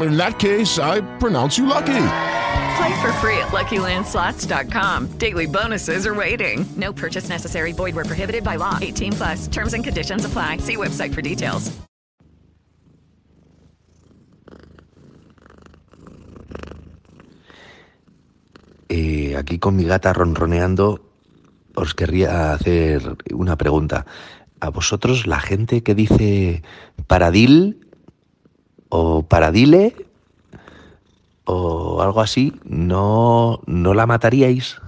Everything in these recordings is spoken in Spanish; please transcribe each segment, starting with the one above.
In that case, I pronounce you lucky. Play for free at LuckyLandSlots.com. Daily bonuses are waiting. No purchase necessary. Void where prohibited by law. 18 plus. Terms and conditions apply. See website for details. Eh, aquí con mi gata ronroneando, os querría hacer una pregunta. ¿A vosotros la gente que dice paradil o paradile o algo así, no, no la mataríais?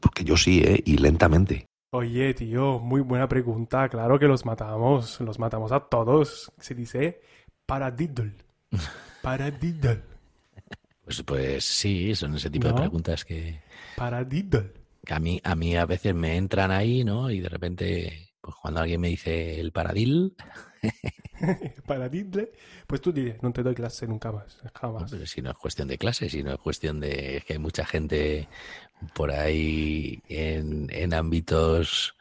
Porque yo sí, ¿eh? Y lentamente. Oye, tío, muy buena pregunta. Claro que los matamos. Los matamos a todos. Se dice paradiddle. Paradiddle. Pues, pues sí, son ese tipo de preguntas que, Paradiddle. que a mí a mí a veces me entran ahí, ¿no? Y de repente, pues cuando alguien me dice el paradil, Paradiddle. Pues tú dices, no te doy clase nunca más. no, Jamás. pero si no es cuestión de clase, si no es cuestión de es que hay mucha gente por ahí en, en ámbitos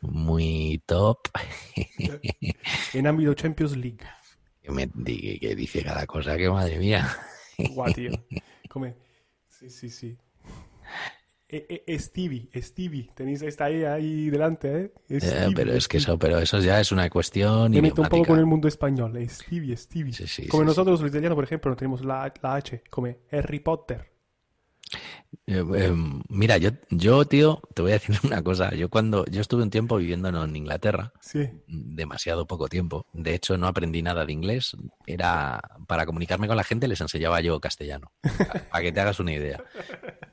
muy top En ámbito Champions League. que, me, que dice cada cosa que madre mía. Guau, tío. Come. Sí, sí, sí. Eh, eh, Stevie, Stevie. Tenéis esta ahí, ahí delante, ¿eh? Eh, Stevie, pero es que eso, pero eso ya es una cuestión Me meto un poco con el mundo español. Stevie, Stevie. Sí, sí, Como sí, nosotros los italianos, por ejemplo, no tenemos la, la H. Como Harry Potter. Eh, eh, mira, yo, yo, tío, te voy a decir una cosa. Yo cuando yo estuve un tiempo viviendo en Inglaterra, Sí. demasiado poco tiempo. De hecho, no aprendí nada de inglés. Era para comunicarme con la gente les enseñaba yo castellano. Para que te hagas una idea.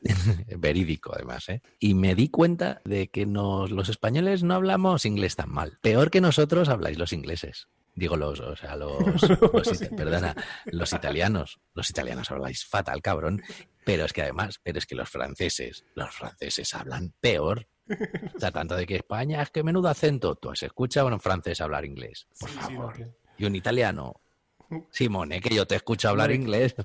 Verídico, además, ¿eh? Y me di cuenta de que nos, los españoles no hablamos inglés tan mal. Peor que nosotros habláis los ingleses. Digo los, o sea, los, perdona, los italianos. Los italianos habláis fatal, cabrón. Pero es que además, pero es que los franceses, los franceses hablan peor. O sea, tanto de que España es que menudo acento. Tú has escuchado a un francés hablar inglés, por Sí, sí, no, favor. que- Y un italiano. Simone, que yo te escucho hablar inglés.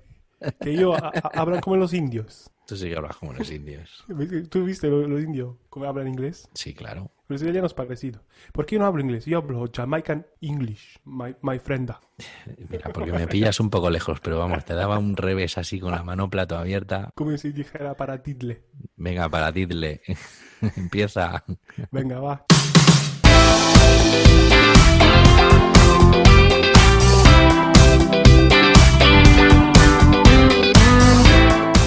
Que ellos a- hablan como los indios. Tú sí que hablas como los indios. ¿Tú viste lo- los, indios cómo hablan inglés? Sí, claro. Los italianos parecido. ¿Por qué yo no hablo inglés? Yo hablo Jamaican English, my, my friend. Mira, porque me pillas un poco lejos, pero vamos, te daba un revés así con la mano plato abierta. Como si dijera para Tidle. Venga, para Didle. Empieza. Venga, va.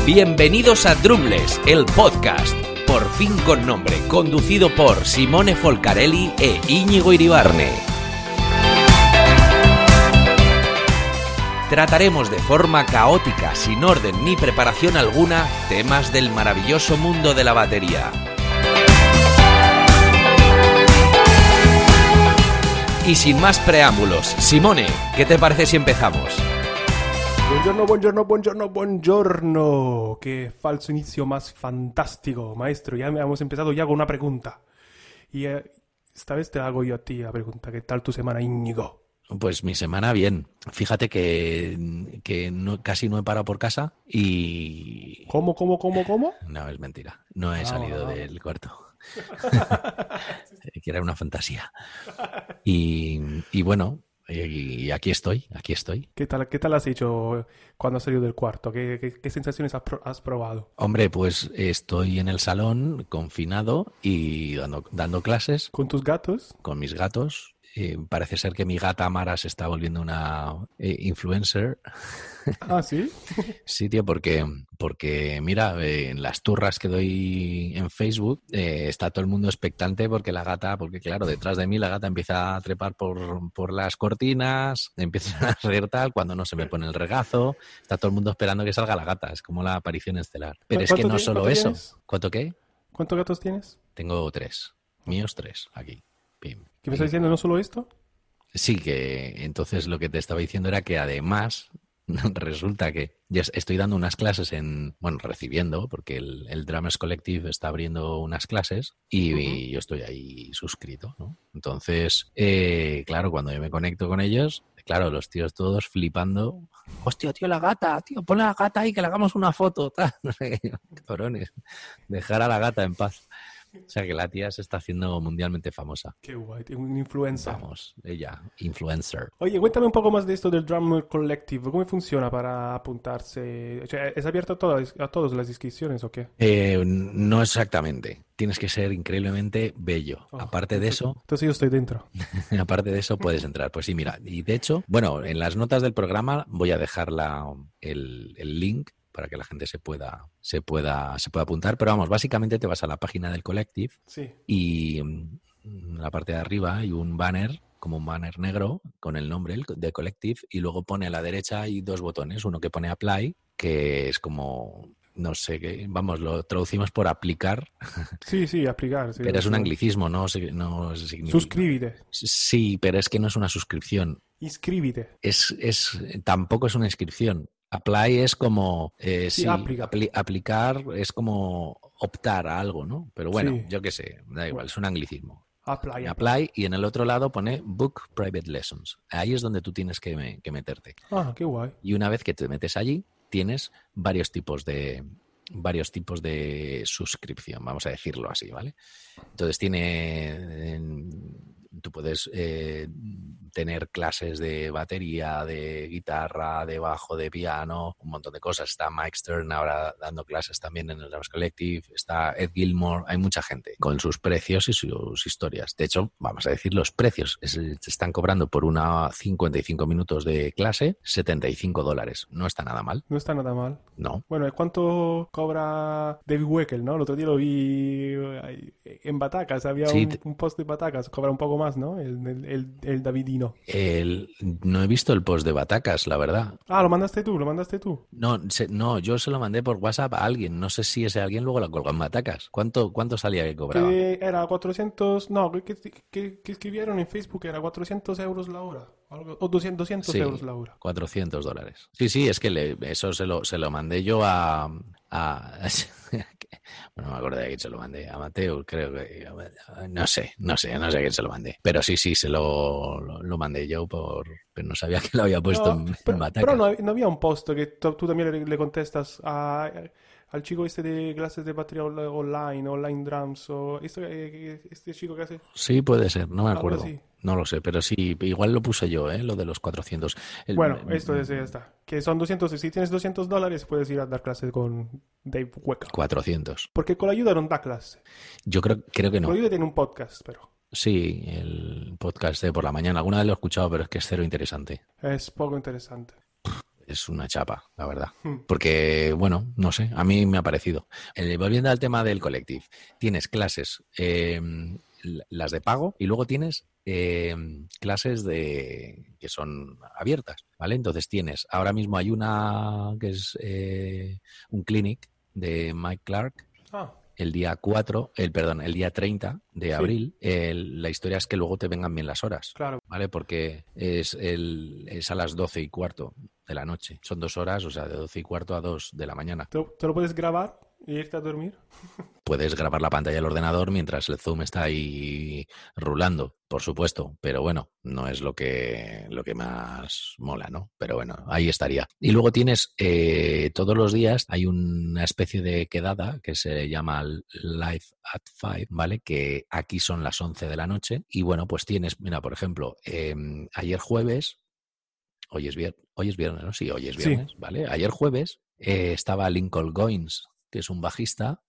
Bienvenidos a Drumless, el podcast, por fin con nombre, conducido por Simone Folcarelli e Íñigo Iribarne. Trataremos de forma caótica, sin orden ni preparación alguna, temas del maravilloso mundo de la batería. Y sin más preámbulos, Simone, ¿qué te parece si empezamos? Buongiorno, buongiorno, buongiorno, buongiorno. Qué falso inicio más fantástico, maestro. Ya hemos empezado ya con una pregunta. Y eh, esta vez te hago yo a ti la pregunta. ¿Qué tal tu semana, Íñigo? Pues mi semana bien. Fíjate que, que no- casi no he parado por casa y... ¿Cómo, cómo, cómo, cómo? No, es mentira. No he Ah, salido ah. del cuarto. que era una fantasía. Y, y bueno, y, y aquí estoy, aquí estoy. ¿Qué tal, qué tal has hecho cuando has salido del cuarto? ¿Qué, qué- qué sensaciones has, pro- has probado? Hombre, pues estoy en el salón, confinado y dando, dando clases ¿Con tus gatos? con mis gatos. Eh, parece ser que mi gata Mara se está volviendo una eh, influencer. Ah, sí. Sí, tío, porque, porque mira, eh, en las turras que doy en Facebook está todo el mundo expectante porque la gata, porque claro, detrás de mí la gata empieza a trepar por, por las cortinas, empieza a hacer tal, cuando no se me pone el regazo, está todo el mundo esperando que salga la gata, es como la aparición estelar. Pero es que ¿Cuánto no tienes? solo ¿Cuánto eso. tienes? ¿Cuánto qué? ¿Cuántos gatos tienes? Tengo tres. Míos tres, aquí. ¿Qué me estás diciendo? ¿No solo esto? Sí, que entonces lo que te estaba diciendo era que además resulta que ya estoy dando unas clases en, bueno, recibiendo, porque el, el Drummers Collective está abriendo unas clases y, y yo estoy ahí suscrito, ¿no? Entonces, eh, claro, cuando yo me conecto con ellos, claro, los tíos todos flipando. Hostia, tío, la gata, tío, pon la gata ahí que le hagamos una foto, cabrones. Dejar a la gata en paz. O sea que la tía se está haciendo mundialmente famosa. Qué guay, un influencer. Vamos, ella, influencer. Oye, cuéntame un poco más de esto del Drummer Collective. ¿Cómo funciona para apuntarse? O sea, ¿Es abierto a, todas, a todos las inscripciones o qué? Eh, no exactamente. Tienes que ser increíblemente bello. Oh, aparte de eso, Entonces yo estoy dentro. aparte de eso puedes entrar. Pues sí, mira. Y de hecho, bueno, en las notas del programa voy a dejar la- el, el link para que la gente se pueda, se pueda, se pueda apuntar. Pero vamos, básicamente te vas a la página del Collective Sí. y mm, en la parte de arriba hay un banner como un banner negro con el nombre de Collective y luego pone a la derecha hay dos botones, uno que pone Apply, que es como no sé qué, vamos, lo traducimos por aplicar, Sí, sí, aplicar. sí, pero es un anglicismo, no, no significa. Suscríbete. Sí, pero es que no es una suscripción. Inscríbete. Es, es, tampoco es una inscripción. Apply es como eh, Sí, sí, aplica. apli- aplicar es como optar a algo, ¿no? Pero bueno, Sí. yo qué sé, da igual, es un anglicismo. Apply. Apply y en el otro lado pone Book Private Lessons. Ahí es donde tú tienes que, me- que meterte. Ah, qué guay. Y una vez que te metes allí, tienes varios tipos de varios tipos de suscripción, vamos a decirlo así, ¿vale? Entonces tiene en- tú puedes eh, tener clases de batería, de guitarra, de bajo, de piano, un montón de cosas. Está Mike Stern ahora dando clases también en el Drums Collective, está Ed Gilmore, hay mucha gente con sus precios y sus historias. De hecho, vamos a decir los precios. Te están cobrando por una 55 minutos de clase 75 dólares. No está nada mal, No está nada mal. no. Bueno, ¿y ¿cuánto cobra David Weckel, no? El otro día lo vi en Batacas. Había Sí, un, post de Batacas. Cobra un poco más, ¿no? El, el, el- el Davidino. El- no he visto el post de Batacas, la verdad. Ah, lo mandaste tú, lo mandaste tú. No, se- no, yo se lo mandé por WhatsApp a alguien. No sé si ese alguien luego lo colgó en Batacas. ¿Cuánto, cuánto salía que cobraba? Que era 400, no, que, que- que escribieron en Facebook era 400 euros la hora. o 200, 200 Sí, euros la hora. 400 dólares. Sí, sí, es que le- eso se lo, se lo mandé yo a... a- bueno, no me acuerdo de quién se lo mandé. A Mateo, creo que... No sé, no sé, no sé a quién se lo mandé. Pero sí, sí, se lo, lo, lo mandé yo por... Pero no sabía que lo había puesto No, en, pero, pero no, hab- no había un post que tú, también le, le contestas a, al chico este de clases de batería on- online, online drums, o este, este chico que hace... Sí, puede ser, no me acuerdo. No lo sé, pero sí, igual lo puse yo, ¿eh? Lo de los 400. El- Bueno, esto es, ya está. Que son 200, si tienes 200 dólares puedes ir a dar clases con Dave Wecker. 400. Porque con la ayuda no da clase. Yo creo, creo que Con no. la ayuda tiene un podcast, pero Sí, el podcast de por la mañana. Alguna vez lo he escuchado, pero es que es cero interesante. es poco interesante. Es una chapa, la verdad. Hmm. Porque, bueno, no sé, a mí me ha parecido. Eh, volviendo al tema del collective, tienes clases, eh, las de pago, y luego tienes eh, clases de que son abiertas, ¿vale? Entonces tienes, ahora mismo hay una que es eh, un clinic de Mike Clark, Ah, el día 4, el perdón, el día 30 de Sí. abril, el- la historia es que luego te vengan bien las horas, claro. ¿vale? Porque es, el, es a las 12 y cuarto de la noche. Son dos horas, o sea, de 12 y cuarto a 2 de la mañana. ¿Te, te lo puedes grabar y irte a dormir? Puedes grabar la pantalla del ordenador mientras el Zoom está ahí rulando, por supuesto, pero bueno, no es lo que, lo que más mola, ¿no? Pero bueno, ahí estaría. Y luego tienes, eh, todos los días hay una especie de quedada que se llama Live at Five, ¿vale? Que aquí son las 11 de la noche. Y bueno, pues tienes, mira, por ejemplo, em, ayer jueves, hoy es, vier- hoy es viernes, ¿no? Sí, hoy es Sí. viernes, ¿vale? Ayer jueves eh, estaba Lincoln Goins, que es un bajista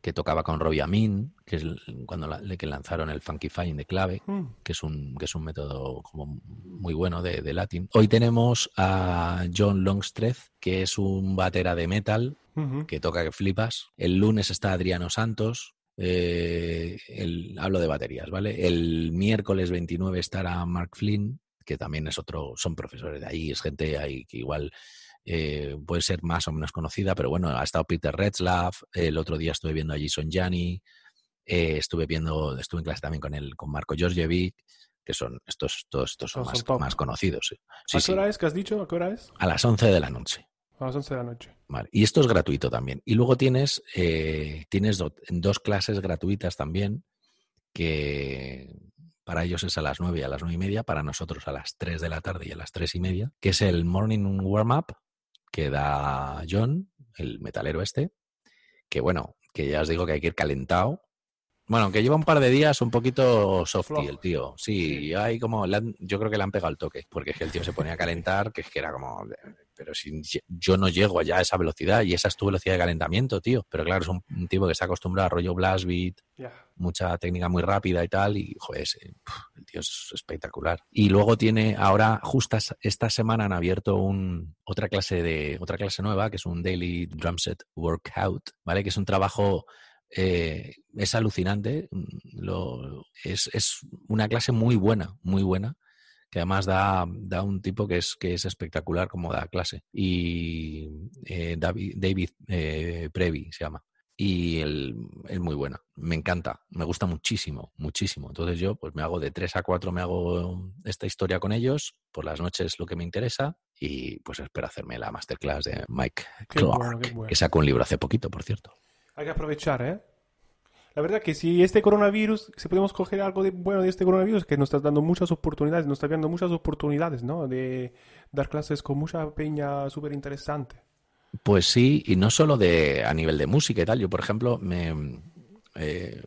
que tocaba con Robbie Amin, que es cuando la- que lanzaron el Funkifying de clave, Mm. que es un, que es un método como muy bueno de, de Latin. Hoy tenemos a John Longstreth, que es un batera de metal, que toca que flipas. El lunes está Adriano Santos. eh, el- hablo de baterías, ¿vale? El miércoles 29 estará Mark Flynn, que también es otro, son profesores de ahí, es gente ahí que igual eh, puede ser más o menos conocida, pero bueno, ha estado Peter Retzlaff, el otro día estuve viendo a Jason Gianni, eh, estuve viendo, estuve en clase también con el, con Marco Georgievic, que son estos, todos estos son más, son top. más conocidos. sí. ¿A sí, qué hora es que has dicho? ¿A qué hora es? a las 11 de la noche. A las 11 de la noche. Vale. Y esto es gratuito también. Y luego tienes, eh, tienes do- dos clases gratuitas también, que para ellos es a las 9 y a las 9 y media, para nosotros a las 3 de la tarde y a las 3 y media, que es el Morning Warm Up que da John, el metalero este, que bueno, que ya os digo que hay que ir calentado. Bueno, que lleva un par de días un poquito softy el tío. Sí, hay como, yo creo que le han pegado el toque, porque es que el tío se ponía a calentar, que es que era como, pero si yo no llego allá a esa velocidad y esa es tu velocidad de calentamiento, tío. Pero claro, es un, un tipo que está acostumbrado a rollo blast beat, mucha técnica muy rápida y tal, y joder, ese, puf, el tío es espectacular. Y luego tiene, ahora, justo es- esta semana han abierto un, otra clase de, otra clase nueva, que es un Daily Drum Set Workout, ¿vale? Que es un trabajo, eh, es alucinante, lo, es, es una clase muy buena, muy buena que además da, da un tipo que es, que es espectacular como da clase. Y eh, David, David eh, Previ se llama. Y él es muy buena. Me encanta. Me gusta muchísimo, muchísimo. Entonces yo pues me hago de 3 a 4, me hago esta historia con ellos. Por las noches lo que me interesa. Y pues espero hacerme la masterclass de Mike Clark, bueno, qué bueno. que sacó un libro hace poquito, por cierto. Hay que aprovechar, ¿eh? La verdad que si este coronavirus, si podemos coger algo de bueno de este coronavirus, que nos está dando muchas oportunidades, nos está dando muchas oportunidades, ¿no? De dar clases con mucha peña súper interesante. Pues sí, y no solo de a nivel de música y tal. Yo, por ejemplo, me, eh,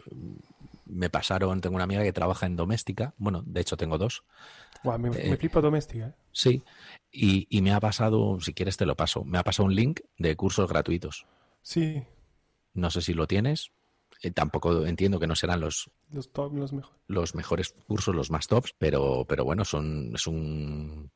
me pasaron, tengo una amiga que trabaja en doméstica, bueno, de hecho tengo dos, Guau, me, Eh, me flipa doméstica, ¿eh? sí, y, y me ha pasado, si quieres te lo paso, me ha pasado un link de cursos gratuitos. Sí, No sé si lo tienes, eh, tampoco entiendo que no serán los, los top, los mejores. los mejores cursos, los más tops, pero, pero bueno, son, es un...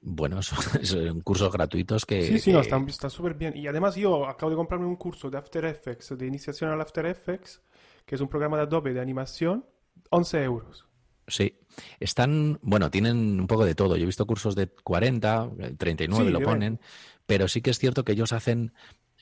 Bueno, son, son cursos gratuitos que... Sí, sí, no, que- está está súper bien. Y además yo acabo de comprarme un curso de After Effects, de iniciación al After Effects, que es un programa de Adobe de animación, 11 euros. Sí, están, bueno, tienen un poco de todo. Yo he visto cursos de 40, eh, 39 Sí, lo ponen, pero sí que es cierto que ellos hacen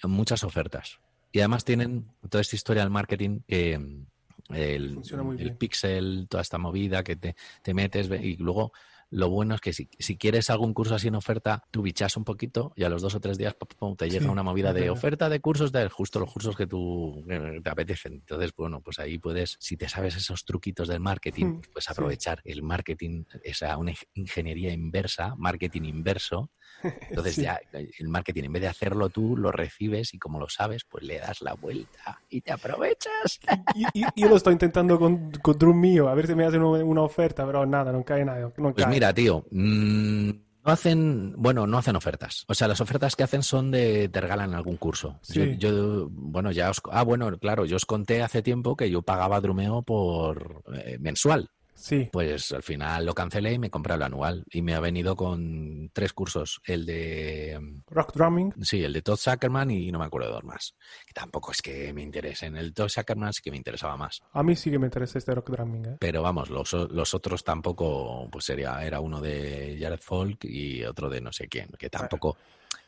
muchas ofertas. Y además tienen toda esta historia del marketing, que mm, el, pixel, toda esta movida que te, te metes y luego lo bueno es que si, si quieres algún curso así en oferta, tú bichas un poquito y a los dos o tres días pum, pum, te llega Sí, una movida de oferta de cursos de justo los cursos que tú que te apetecen. Entonces, bueno, pues ahí puedes, si te sabes esos truquitos del marketing, Mm, pues sí. aprovechar el marketing, esa una ing- ingeniería inversa, marketing inverso. Entonces Sí. ya el marketing, en vez de hacerlo tú, lo recibes y como lo sabes, pues le das la vuelta y te aprovechas. Y, y- yo lo estoy intentando con, con Drum mío, a ver si me hacen una, oferta, pero nada, no cae nada. No Pues cae. mira, tío, mm, no hacen, bueno, no hacen ofertas. O sea, las ofertas que hacen son de te regalan algún curso. Sí. Yo, yo, bueno, ya os, ah, bueno, claro, yo os conté hace tiempo que yo pagaba Drumeo por eh, mensual. Sí, Pues al final lo cancelé y me compré el anual y me ha venido con tres cursos, el de rock drumming. Sí, el de Todd Zuckerman y no me acuerdo de dos más. Que tampoco es que me interesen. El Todd Zuckerman sí que me interesaba más. A mí sí que me interesa este rock drumming, ¿eh? Pero vamos, los, los otros tampoco, pues sería, era uno de Jared Folk y otro de no sé quién, que tampoco,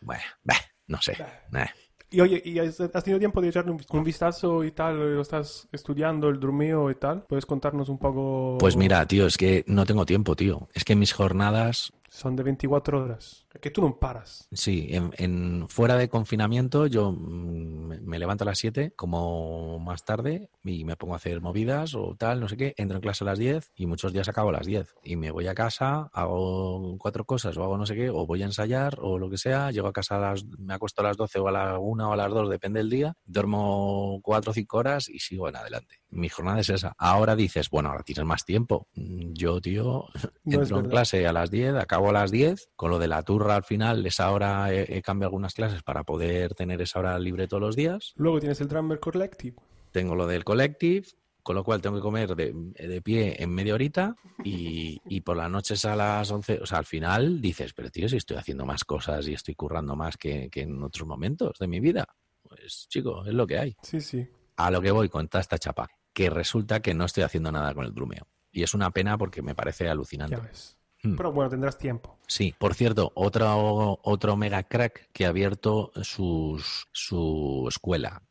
bueno, bah, no sé. eh. Y oye, ¿y has, tenido tiempo de echarle un, un vistazo y tal? ¿Lo estás estudiando el drumeo y tal? ¿Puedes contarnos un poco? Pues mira, tío, es que no tengo tiempo, tío. Es que mis jornadas, Son de 24 horas. Que tú no paras. sí, en, en- fuera de confinamiento yo mm, me, me levanto a las 7, como más tarde, y me pongo a hacer movidas o tal, no sé qué. Entro en clase a las 10 y muchos días acabo a las 10. Y me voy a casa, hago cuatro cosas o hago no sé qué, o voy a ensayar o lo que sea. Llego a casa a las, me acuesto a las 12 o a la 1 o a las 2, depende del día. Duermo cuatro o cinco horas y sigo en adelante. Mi jornada es esa. Ahora dices, bueno, ahora tienes más tiempo. Mm, Yo, tío, No es entro en clase a las 10, acabo a las 10. Con lo de la turra al final, esa hora he, he cambiado algunas clases para poder tener esa hora libre todos los días. Luego tienes el Drummer Collective. tengo lo del collective, con lo cual tengo que comer de, de pie en media horita y, y por las noches a las 11, o sea, al final dices, pero tío, si estoy haciendo más cosas y estoy currando más que, que en otros momentos de mi vida. Pues chico, es lo que hay. Sí, sí. A lo que voy con toda esta chapa, que resulta que no estoy haciendo nada con el drumeo. Y es una pena porque me parece alucinante. Ya ves. Hmm. Pero bueno, tendrás tiempo. Sí, por cierto, otro, otro mega crack que ha abierto sus, su escuela,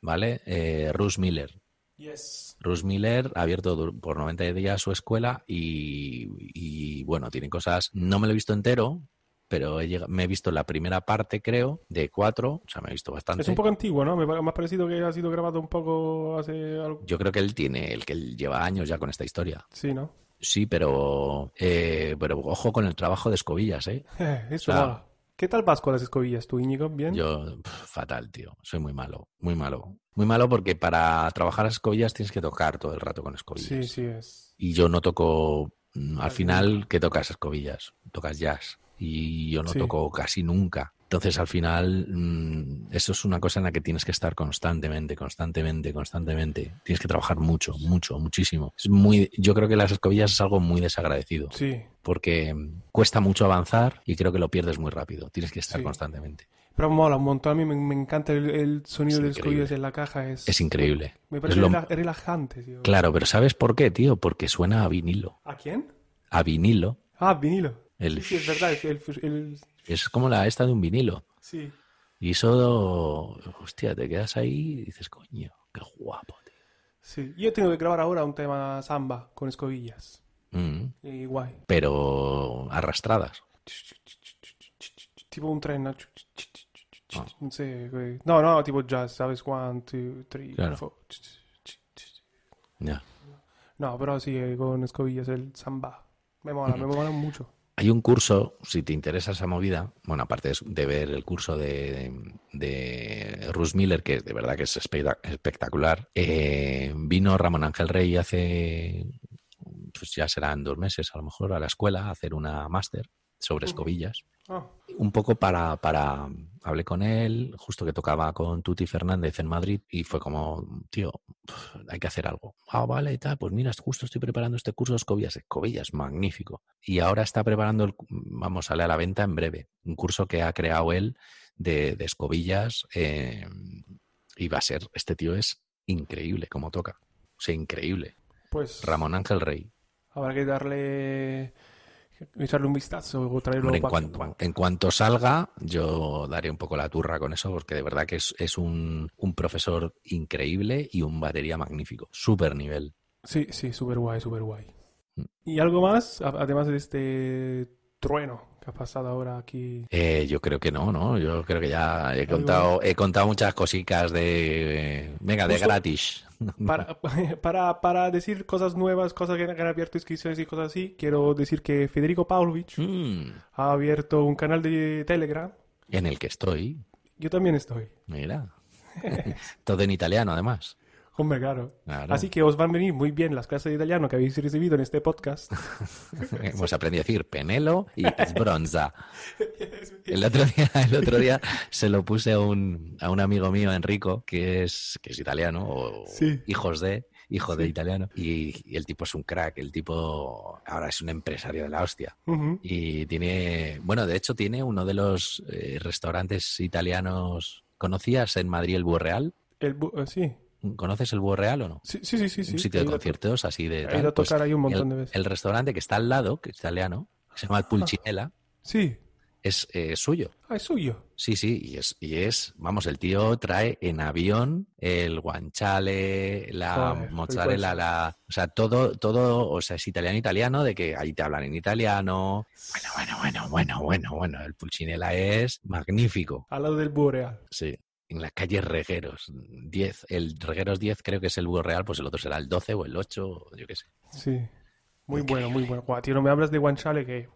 ¿vale? Eh, Russ Miller. Yes. Russ Miller ha abierto por 90 días su escuela y, y, bueno, tiene cosas, no me lo he visto entero, pero he me he visto la primera parte, creo, de cuatro, o sea, me he visto bastante. Es un poco antiguo, ¿no? Me, me ha parecido que ha sido grabado un poco hace algo. Yo creo que él tiene, el que él lleva años ya con esta historia. Sí, ¿no? Sí, pero, eh, pero ojo con el trabajo de escobillas, ¿eh? Eso O sea, mola. ¿Qué tal vas con las escobillas tú, Íñigo? ¿Bien? Yo, fatal, tío. Soy muy malo, muy malo. Muy malo porque para trabajar las escobillas tienes que tocar todo el rato con escobillas. Sí, sí, es. Y yo no toco, mm, al final, ¿qué tocas escobillas? Tocas jazz. Y yo no Sí. toco casi nunca. Entonces, al final, mm, eso es una cosa en la que tienes que estar constantemente, constantemente, constantemente. Tienes que trabajar mucho, mucho, muchísimo. Es muy, yo creo que las escobillas es algo muy desagradecido. Sí. Porque mm, cuesta mucho avanzar y creo que lo pierdes muy rápido. Tienes que estar Sí. constantemente. Pero mola un montón. A mí me, me encanta el, el sonido de increíble. escobillas en la caja. Es, Es increíble. Me parece lo- relajante. tío. Claro, pero ¿sabes por qué, tío? Porque suena a vinilo. ¿A quién? A vinilo. Ah, vinilo. El- Sí, sí, es verdad. el- el- Es como la esta de un vinilo. sí. Y eso, hostia, te quedas ahí y dices, coño, qué guapo, tío. sí. Yo tengo que grabar ahora un tema samba con escobillas. Mm, Y guay. Pero arrastradas. Tipo un tren. ¿no? Ah. Güey. No, no, tipo jazz, ¿sabes? One, two, three, Claro. four. Ya. No, pero sí, eh, con escobillas el samba. Me mola, me mola mucho. Hay un curso, si te interesa esa movida, bueno, aparte de- ver el curso de, de Russ Miller, que de verdad que es espectac- espectacular, eh, vino Ramón Ángel Rey hace, pues ya serán dos meses a lo mejor, a la escuela a hacer una máster sobre escobillas. Ah, un poco para, para, hablé con él, justo que tocaba con Tuti Fernández en Madrid y fue como, tío, hay que hacer algo. Ah, vale, y tal, pues mira, justo estoy preparando este curso de escobillas, escobillas, magnífico. Y ahora está preparando, el, vamos, sale a la venta en breve, un curso que ha creado él de, de escobillas eh, y va a ser, este tío es increíble como toca, o sea, increíble. pues Ramón Ángel Rey. habrá que darle. Echarle un vistazo o traerlo Hombre, en, cuanto, en cuanto salga, yo daré un poco la turra con eso, porque de verdad que es, es un, un profesor increíble y un batería magnífico. Súper nivel. Sí, sí, súper guay, súper guay. Mm. ¿Y algo más? Además de este trueno que ha pasado ahora aquí. Eh, yo creo que no, ¿no? Yo creo que ya he contado, he contado muchas cositas de... Venga, de gratis. Para, para, para decir cosas nuevas, cosas que, que han abierto inscripciones y cosas así, quiero decir que Federico Pavlovich Mm, ha abierto un canal de Telegram. en el que estoy. Yo también estoy. Mira. Todo en italiano, además. Hombre, claro. Claro. Así que os van a venir muy bien las clases de italiano que habéis recibido en este podcast. Hemos aprendido a decir penelo y bronza. El otro día, el otro día se lo puse a un, a un amigo mío, Enrico, que es, que es italiano, o Sí. hijos de, hijo de italiano, y, y el tipo es un crack, el tipo ahora es un empresario de la hostia. Y tiene, bueno, de hecho tiene uno de los eh, restaurantes italianos. ¿Conocías en Madrid el Búho Real? El bu- eh, sí. ¿Conoces el Búho Real o no? Sí, sí, sí, sí. sí. un sitio de a conciertos así de he ido a pues, tocar ahí un montón el, de veces. el restaurante que está al lado, que es italiano, que se llama el Pulcinella, Sí. es eh, suyo. Ah, es suyo. Sí, sí, y es, y es, vamos, el tío trae en avión el guanciale, la mozzarella, la, o sea, todo, todo, o sea, es italiano italiano, de que ahí te hablan en italiano. Bueno, bueno, bueno, bueno, bueno, bueno, el Pulcinella es magnífico. Al lado del búho real. Sí. En la calle Regueros, 10, el Regueros 10 creo que es el Búho Real, pues el otro será el 12 o el 8, yo qué sé. Sí. Muy bueno, muy bueno. Guau, tío, no me hablas de guanciale que...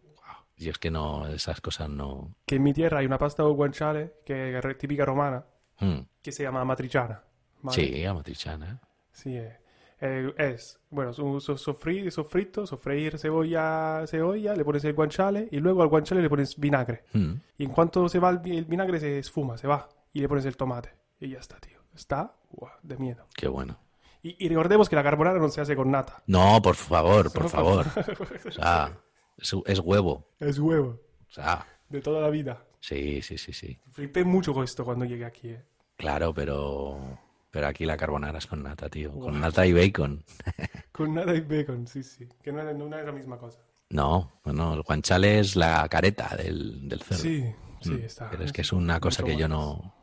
Yo es que no, esas cosas no. Que en mi tierra hay una pasta de guanciale que es típica romana Mm. que se llama matriciana. ¿vale? Sí, amatriciana. Sí, eh. Eh, es, bueno, su, su- sofrí- sofrito, sofreír cebolla, cebolla, le pones el guanciale y luego al guanciale le pones vinagre. Mm. Y en cuanto se va el, el vinagre se esfuma, se va. Y le pones el tomate. Y ya está, tío. Está de miedo. Qué bueno. Y, y recordemos que la carbonara no se hace con nata. No, por favor, por favor. O sea, es, es huevo. Es huevo. O sea, De toda la vida. sí, sí, sí, sí. Flipé mucho con esto cuando llegué aquí, eh. Claro, pero pero aquí la carbonara es con nata, tío. Con nata y bacon. Con nada y bacon, sí, sí. Que no, no es la misma cosa. No, no, el guanchale es la careta del, del cerdo. Sí, sí, Mm, está. Pero es que es una cosa que yo no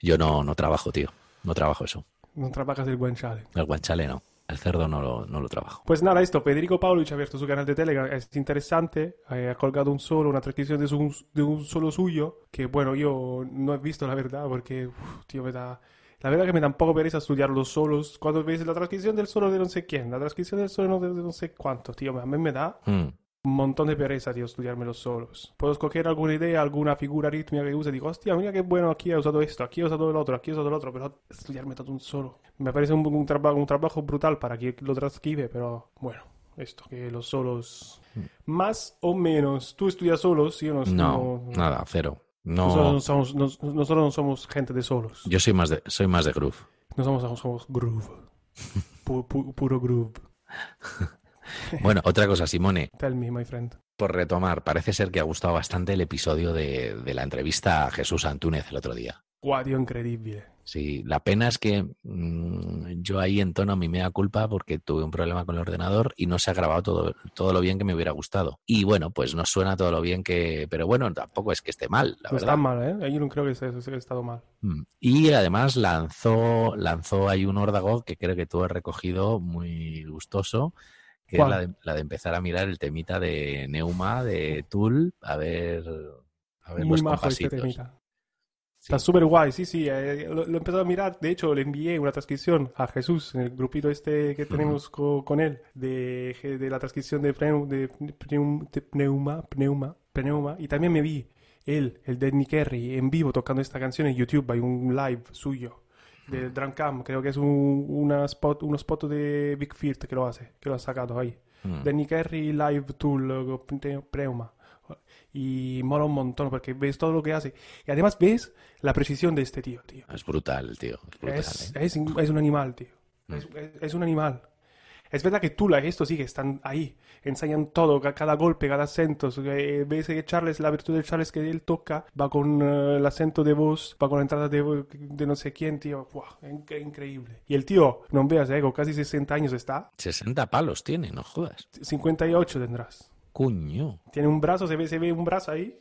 yo no, no trabajo, tío. No trabajo eso. No trabajas el guanciale. El guanchale no. El cerdo no lo, no lo trabajo. Pues nada, esto, Federico Pavlovich ha abierto su canal de Telegram, es interesante, eh, ha colgado un solo, una transcripción de, su- de un solo suyo, que bueno, yo no he visto la verdad, porque, uf, tío, me da... La verdad que me da un poco pereza estudiar los solos. Cuando ves la transcripción del solo de no sé quién, la transcripción del solo de no sé cuánto, tío, a mí me da Mm. Un montón de pereza, tío, estudiarme los solos. Puedo escoger alguna idea, alguna figura rítmica que use y digo, hostia, mira qué bueno, aquí he usado esto, aquí he usado el otro, aquí he usado el otro, pero estudiarme todo un solo. Me parece un, un, traba- un trabajo brutal para que lo transcribe, pero bueno, esto, que los solos... Más o menos, tú estudias solos, yo no... No, nada, cero. Nosotros No, no somos, nos- nosotros no somos gente de solos. yo soy más de soy más de groove. No somos, somos groove. Pu- pu- puro groove. Bueno, otra cosa, Simone, Tell me, my friend. por retomar, parece ser que ha gustado bastante el episodio de, de la entrevista a Jesús Antúnez el otro día. Guau, tío, increíble. Sí, la pena es que mm, yo ahí entono mi mea culpa porque tuve un problema con el ordenador y no se ha grabado todo, todo lo bien que me hubiera gustado. Y bueno, pues no suena todo lo bien que... Pero bueno, tampoco es que esté mal, la No verdad. está mal, ¿eh? Yo no creo que se- se- haya estado mal. Mm. Y además lanzó, lanzó ahí un órdago que creo que tú has recogido muy gustoso, que ¿Cuál? es la de, la de empezar a mirar el temita de Neuma, de Tool, a ver, a ver Muy los majo este temita. Está súper guay, sí, sí. eh, lo, lo he empezado a mirar. De hecho, le envié una transcripción a Jesús en el grupito este que tenemos co- con él de, de la transcripción de, Pneu- de, Pneum- de Pneuma, Pneuma, Pneuma. Y también me vi él, el de Nick Carey, en vivo tocando esta canción en YouTube. Hay un live suyo de Drunkcam. Creo que es un, una spot, unos spot de Big Feet que lo hace, que lo ha sacado ahí. Mm. De Nick Live Tool, Pneuma. Y mola un montón porque ves todo lo que hace. Y además ves la precisión de este tío, tío. Es brutal, tío. Es brutal, Es, ¿eh? es, es un animal, tío. Mm. Es un animal. Es verdad que Tula y esto sí que están ahí. Ensayan todo, ca- cada golpe, cada acento. Eh, ves que Charles, la virtud de Charles que él toca, va con eh, el acento de voz, va con la entrada de, vo- de no sé quién, tío. Buah, inc- increíble. Y el tío, no veas, eh, con casi 60 años está. 60 palos tiene, no jodas. 58 tendrás. Cuño. Tiene un brazo, se ve, se ve un brazo ahí.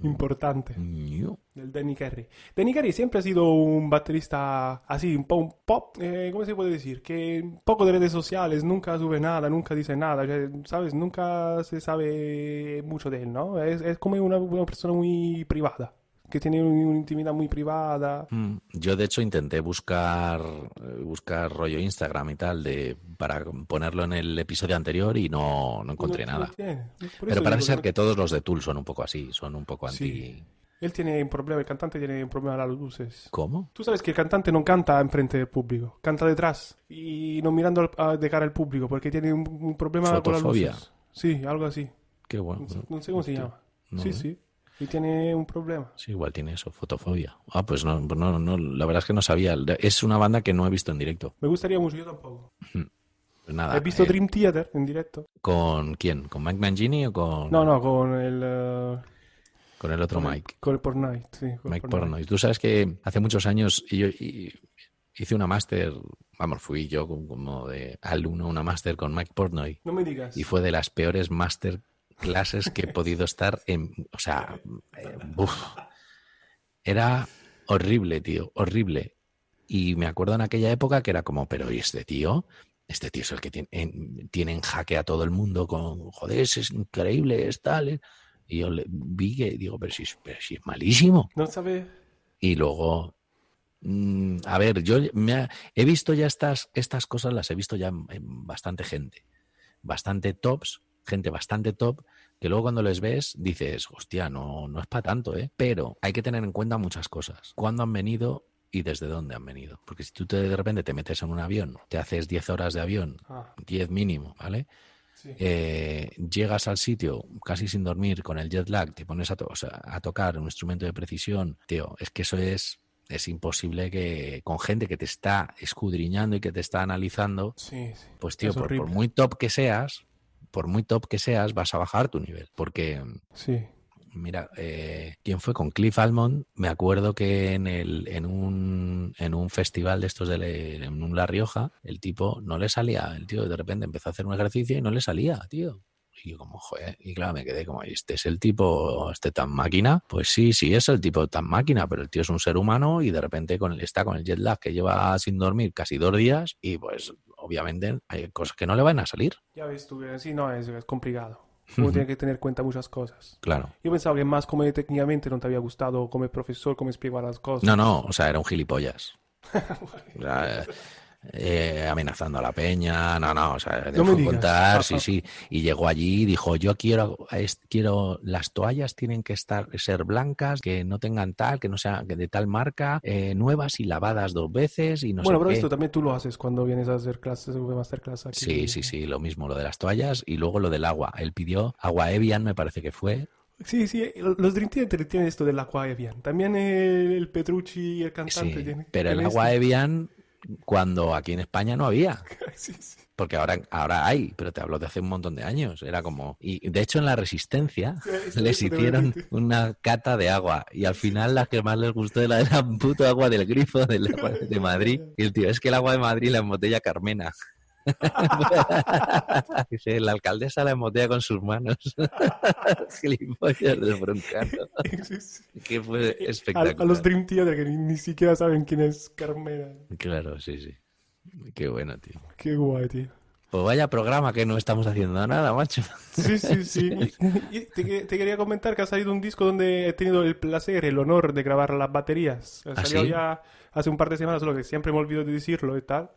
Importante. Cuño. Del Danny Carey. Danny Carey siempre ha sido un baterista así, un po- un pop, eh, ¿cómo se puede decir? Que poco de redes sociales, nunca sube nada, nunca dice nada, ¿sabes? Nunca se sabe mucho de él, ¿no? Es, es como una, una persona muy privada, que tiene un- una intimidad muy privada. Mm, Yo de hecho intenté buscar eh, buscar rollo Instagram y tal de para ponerlo en el episodio anterior y no, no encontré No- nada. tiene. Pero parece ser que todos los de Tool son un poco así, son un poco anti. Sí. Él tiene un problema, el cantante tiene un problema a las luces. ¿Cómo? Tú sabes que el cantante no canta enfrente del público, canta detrás y no mirando de cara al público porque tiene un, un problema con las luces. Sí, algo así. Qué bueno. No sé, cómo se Hostia. llama. No, sí, ¿eh? sí. Y tiene un problema. Sí, igual tiene eso, fotofobia. Ah, pues no, no, no, la verdad es que no sabía. Es una banda que no he visto en directo. Me gustaría mucho, yo tampoco. Pues nada. ¿Has visto eh, Dream Theater en directo? ¿Con quién? ¿Con Mike Mangini o con, No, no, con el... eh, con el otro con el- Mike? con el Portnight, sí. con Mike. Pornoy. Tú sabes que hace muchos años yo hice una máster, vamos, fui yo como- de alumno una máster con Mike Portnoy No me digas. y fue de las peores máster clases que he podido estar en, o sea, eh, era horrible, tío, horrible. Y me acuerdo en aquella época que era como, pero ¿y este tío? Este tío es el que tiene en, tiene en jaque a todo el mundo con, joder, es increíble, es tal. eh". Y yo le vi que digo, pero si, pero si es malísimo. No sabe... Y luego, mm, a ver, yo me ha- he visto ya estas, estas cosas, las he visto ya en, en bastante gente. Bastante tops, gente bastante top, que luego cuando les ves dices, hostia, no, no es para tanto, ¿eh? Pero hay que tener en cuenta muchas cosas. ¿Cuándo han venido y desde dónde han venido? Porque si tú te, de repente te metes en un avión, te haces 10 horas de avión, Ah, 10 mínimo, ¿vale? sí. Eh, llegas al sitio casi sin dormir con el jet lag, te pones a, to- o sea, a tocar un instrumento de precisión, tío, es que eso es es imposible que con gente que te está escudriñando y que te está analizando, Sí, sí. pues tío, Es por, muy top que seas, por muy top que seas, vas a bajar tu nivel. Porque, Sí. mira, eh, ¿quién fue con Cliff Almond? Me acuerdo que en, el, en, un, en un festival de estos de Le- en un La Rioja, el tipo no le salía, el tío de repente empezó a hacer un ejercicio y no le salía, tío. Y yo como, joder, y claro, me quedé como, este es el tipo, este tan máquina. Pues sí, sí, es el tipo tan máquina, pero el tío es un ser humano y de repente con, está con el jet lag que lleva sin dormir casi dos días y pues obviamente hay cosas que no le van a salir. Ya ves tú, eh, sí, no, es, es complicado. Uno Ujú. tiene que tener en cuenta muchas cosas. Claro. Yo pensaba que más como técnicamente no te había gustado como profesor, cómo explicar las cosas. No, no, o sea, era un gilipollas. O sea, eh, amenazando a la peña, no, no, o sea, No me contar, sí, sí, y llegó allí y dijo, yo quiero, es- quiero, las toallas tienen que estar, ser blancas, que no tengan tal, que no sean de tal marca, eh, nuevas y lavadas dos veces y no bueno, sé pero qué. esto también tú lo haces cuando vienes a hacer clases, masterclass aquí. Sí, sí, sí, lo mismo, lo de las toallas y luego lo del agua. Él pidió agua Evian, me parece que fue. Sí, sí, los Dream Theater tienen esto del agua Evian. También el, Petrucci, el cantante, Sí, tiene- pero el agua esto. Evian cuando aquí en España no había. Sí, sí. Porque ahora, ahora hay, pero te hablo de hace un montón de años. Era como. Y de hecho, en la Resistencia Sí, les hicieron una cata de agua. Y al final, la que más les gustó era la puto agua del grifo del agua de Madrid. Y el tío, es que el agua de Madrid la embotella Carmena. Dice, la alcaldesa la embotella con sus manos. Gilipollas del broncano. Que fue A, espectacular. a los Dream Theater que ni, ni siquiera saben quién es Carmena. Claro, sí, sí. Qué bueno, tío. Qué guay, tío. Pues vaya programa que no estamos haciendo nada, macho. Sí, sí, sí. Y te, te quería comentar que ha salido un disco donde he tenido el placer, el honor de grabar las baterías. Ha ¿Ah, salido sí? ya hace un par de semanas, solo que siempre me olvido de decirlo y tal.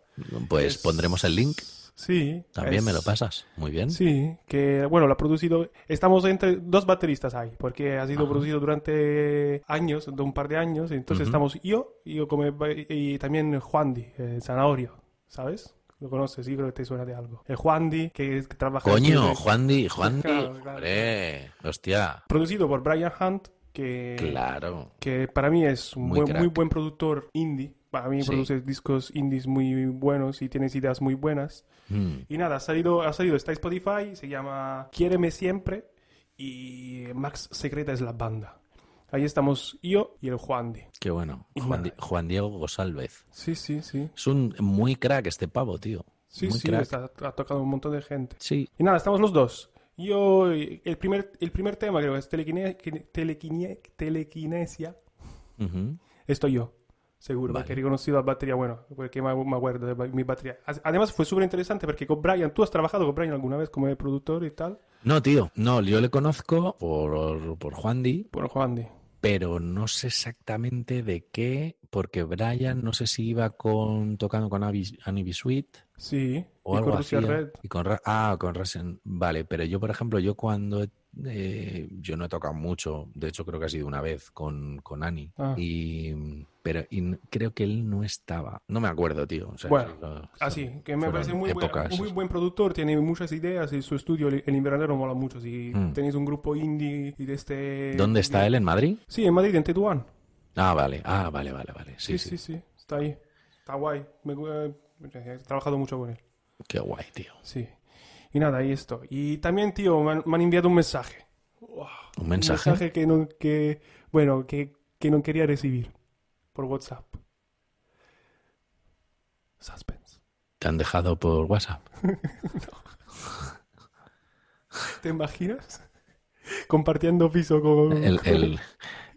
Pues Es- pondremos el link. Sí. También es- me lo pasas. Muy bien. Sí, que bueno, lo ha producido. Estamos entre dos bateristas ahí, porque ha sido Ajá. producido durante años, de un par de años. Entonces Ujú. estamos yo, yo como, y también Juan Di, eh, Zanahorio, ¿sabes? Lo conoces, sí, creo que te suena de algo. El Juan Di, que, que trabaja. Coño, Twitter. Juan Di, Juan Di. Claro, claro. Hombre, hostia. Producido por Brian Hunt, que, Claro. que para mí es un Muy buen, crack. muy buen productor indie. Para mí Sí. produce discos indies muy buenos y tienes ideas muy buenas. Mm. Y nada, ha salido, ha salido, está Spotify, se llama Quiéreme Siempre y Max Secreta es la banda. Ahí estamos yo y el Juan Di. Qué bueno. Juan. Di- Juan Diego González. Sí, sí, sí. Es un muy crack este pavo, tío. Sí, muy sí, está- ha tocado un montón de gente. Sí. Y nada, estamos los dos. Yo, el primer, el primer tema creo que es telequine- telequine- telequinesia. Estoy yo, seguro, Vale. porque he reconocido la batería, bueno, porque me, me acuerdo de mi batería. Además fue súper interesante porque con Brian, tú has trabajado con Brian alguna vez como productor y tal. No, tío. No, yo le conozco por, por Juan Di, Bueno, Juan Di. Pero no sé exactamente de qué, porque Brian no sé si iba con tocando con Annie Sweet Sí, o y algo con así. Red. Y con ah, con Rasen. Vale, pero yo, por ejemplo, yo cuando eh, yo no he tocado mucho, de hecho creo que ha sido una vez con, con Ani. Ah. Y pero y creo que él no estaba. No me acuerdo, tío. O sea, Bueno, lo- Así, que me parece muy buen, muy buen productor, tiene muchas ideas y su estudio, el invernadero, mola mucho. Si Mm. tenéis un grupo indie y de este... ¿Dónde está él? ¿En Madrid? Sí, en Madrid, en Tetuán. Ah, vale. Ah, vale, vale, vale. Sí, Sí, sí. sí, sí, está ahí. Está guay. Me eh, he trabajado mucho con él. Qué guay, tío. Sí. Y nada, ahí esto. Y también, tío, me han, me han enviado un mensaje. Wow. ¿Un mensaje? Un mensaje que no, que, bueno, que, que no quería recibir por WhatsApp. Suspense. ¿Te han dejado por WhatsApp? ¿Te imaginas? Compartiendo piso con... El, el,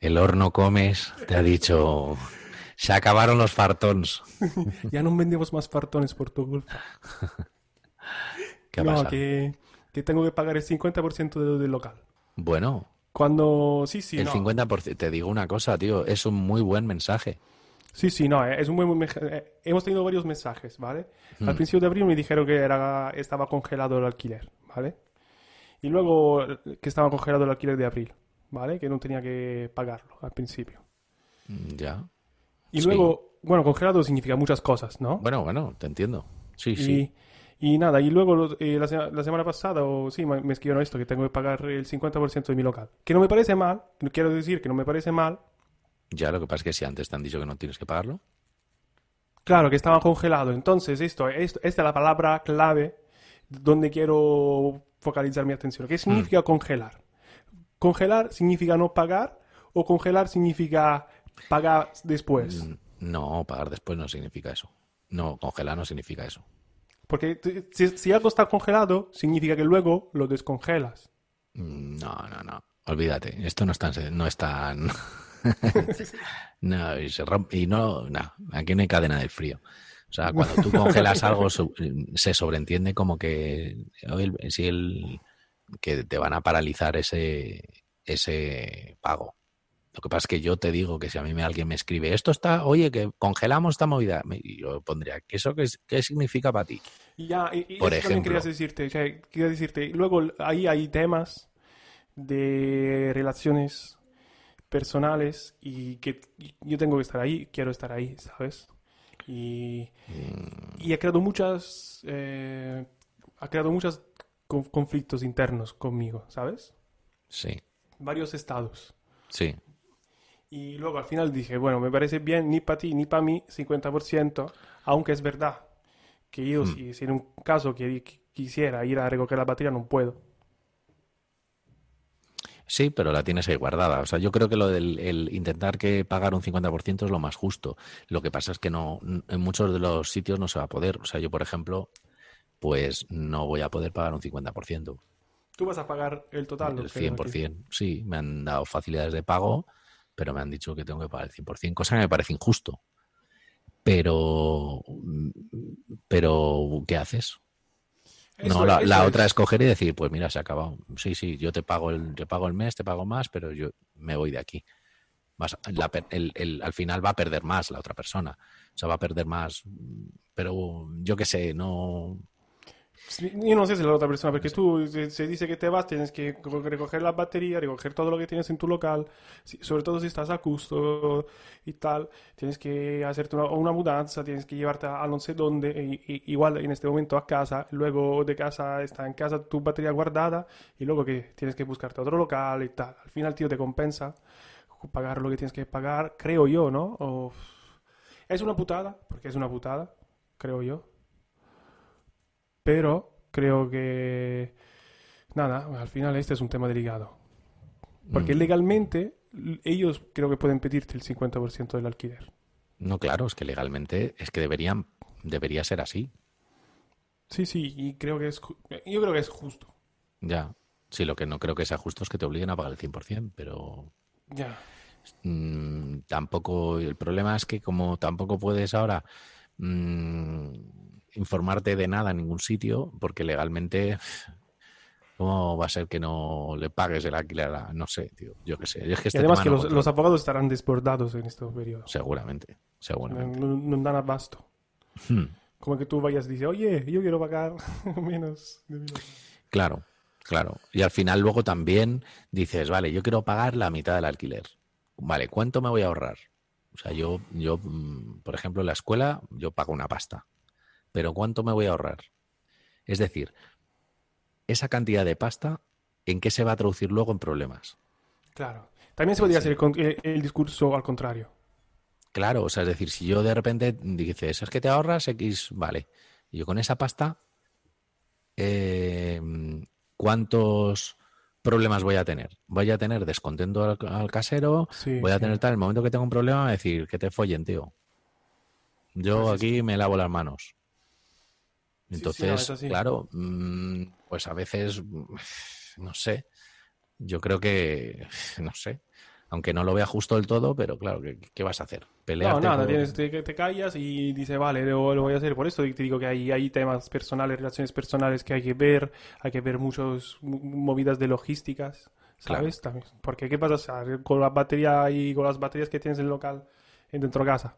el horno comes te ha dicho. Se acabaron los fartons. ya no vendemos más fartones por tu culpa. ¿Qué ha no, pasado? que, que tengo que pagar el 50% de del local. Bueno, Cuando... Sí, sí, el no. 50%. Te digo una cosa, tío. Es un muy buen mensaje. Sí, sí, no, eh, es un buen mensaje. Eh, Hemos tenido varios mensajes, ¿vale? Al Mm. principio de abril me dijeron que era, estaba congelado el alquiler, ¿vale? Y luego que estaba congelado el alquiler de abril, ¿vale? Que no tenía que pagarlo al principio. Mm, Ya. Y Sí. luego, bueno, congelado significa muchas cosas, ¿no? Bueno, bueno, te entiendo. Sí, y, sí. Y nada, y luego eh, la, sema- la semana pasada, o sí, me, me escribieron esto, que tengo que pagar el 50% de mi local. Que no me parece mal, quiero decir que no me parece mal, Ya lo que pasa es que si antes te han dicho que no tienes que pagarlo. Claro, que estaba congelado. Entonces, esto, esto- esta es la palabra clave donde quiero focalizar mi atención. ¿Qué significa congelar? Congelar significa no pagar o congelar significa pagar después. Mm, No, pagar después no significa eso. No, congelar no significa eso. Porque si, si algo está congelado, significa que luego lo descongelas. No, no, no. Olvídate. Esto no es tan. No es tan... no, y, se rompe- y no, no. Aquí no hay cadena del frío. O sea, cuando tú congelas algo, se sobreentiende como que. Si el, que te van a paralizar ese, ese pago. Lo que pasa es que yo te digo que si a mí me, alguien me escribe, esto está, oye, que congelamos esta movida, y yo pondría, ¿qué, eso qué, qué significa para ti? Ya, y, y Por eso también ejemplo. querías decirte, quería decirte, luego ahí hay temas de relaciones personales y que yo tengo que estar ahí, quiero estar ahí, ¿sabes? Y, y ha creado muchas, eh, ha creado muchos con- conflictos internos conmigo, ¿sabes? Sí, Varios estados. sí. Y luego al final dije, bueno, me parece bien ni para ti ni para mí 50%, aunque es verdad que yo Hmm. si, si en un caso que que quisiera ir a recoger la batería no puedo. Sí, pero la tienes ahí guardada. O sea, yo creo que lo del el intentar que pagar un 50% es lo más justo. Lo que pasa es que no, en muchos de los sitios no se va a poder. O sea, yo, por ejemplo, pues no voy a poder pagar un 50%. Tú vas a pagar el total. El ¿no? Creo que- 100%. Sí, me han dado facilidades de pago, pero me han dicho que tengo que pagar el 100%, cosa que me parece injusto. Pero, pero ¿qué haces? Eso- no, la, otra es coger y decir, pues mira, se ha acabado. Sí, sí, yo te pago el, te pago el mes, te pago más, pero yo me voy de aquí. Vas la el- el- al final va a perder más la otra persona. O sea, va a perder más. Pero yo qué sé, no. Yo no sé si la otra persona, porque tú se, se dice que te vas, tienes que co- recoger la batería, recoger todo lo que tienes en tu local, sobre todo si estás a gusto y tal, tienes que hacerte una, una mudanza, tienes que llevarte a, a no sé dónde, y- y- igual en este momento a casa, luego de casa está en casa tu batería guardada, y luego que tienes que buscarte otro local y tal. Al final, tío, te compensa pagar lo que tienes que pagar, creo yo, ¿no? O- es una putada, porque es una putada, creo yo. Pero creo que, nada, al final este es un tema delicado. Porque Mm. legalmente ellos creo que pueden pedirte el 50% del alquiler. No, claro, es que legalmente es que deberían, debería ser así. Sí, sí, y creo que es, yo creo que es justo. Ya. Sí, lo que no creo que sea justo es que te obliguen a pagar el 100%, pero Ya. mm, tampoco. El problema es que, como tampoco puedes ahora mm, informarte de nada en ningún sitio, porque legalmente. ¿Cómo va a ser que no le pagues el alquiler? a- No sé, tío. Yo qué sé. Es que Y además que no los, abogados estarán desbordados en este periodo. Seguramente, seguramente. No, no dan abasto. Hmm. Como que tú vayas y dices, oye, yo quiero pagar menos. de mil". Claro, claro. Y al final luego también dices, vale, yo quiero pagar la mitad del alquiler. Vale, ¿cuánto me voy a ahorrar? O sea, yo, yo, mm, por ejemplo, en la escuela, yo pago una pasta. Pero ¿cuánto me voy a ahorrar? Es decir, esa cantidad de pasta, ¿en qué se va a traducir luego en problemas? Claro. También se podría hacer el, con- el- discurso al contrario. Claro, o sea, es decir, si yo de repente dices, es que te ahorras X, vale. Y yo con esa pasta, eh, ¿cuántos problemas voy a tener? Voy a tener descontento al, al casero, Sí, voy a sí. tener tal, el momento que tengo un problema, decir, que te follen, tío. Yo Pues aquí me lavo las manos. Sí, sí, no, Entonces, claro, mm, pues a veces, no sé, yo creo que, no sé, aunque no lo vea justo del todo, pero claro, ¿qué, qué vas a hacer? No, Pelearte nada, por- tienes, te, te callas y dices, vale, lo, lo voy a hacer. Por eso te digo que hay, hay temas personales, relaciones personales que hay que ver, hay que ver muchos mo- movidas de logísticas, ¿sabes? También. Porque ¿qué pasa o sea, con la batería y con las baterías que tienes en el local en dentro de casa?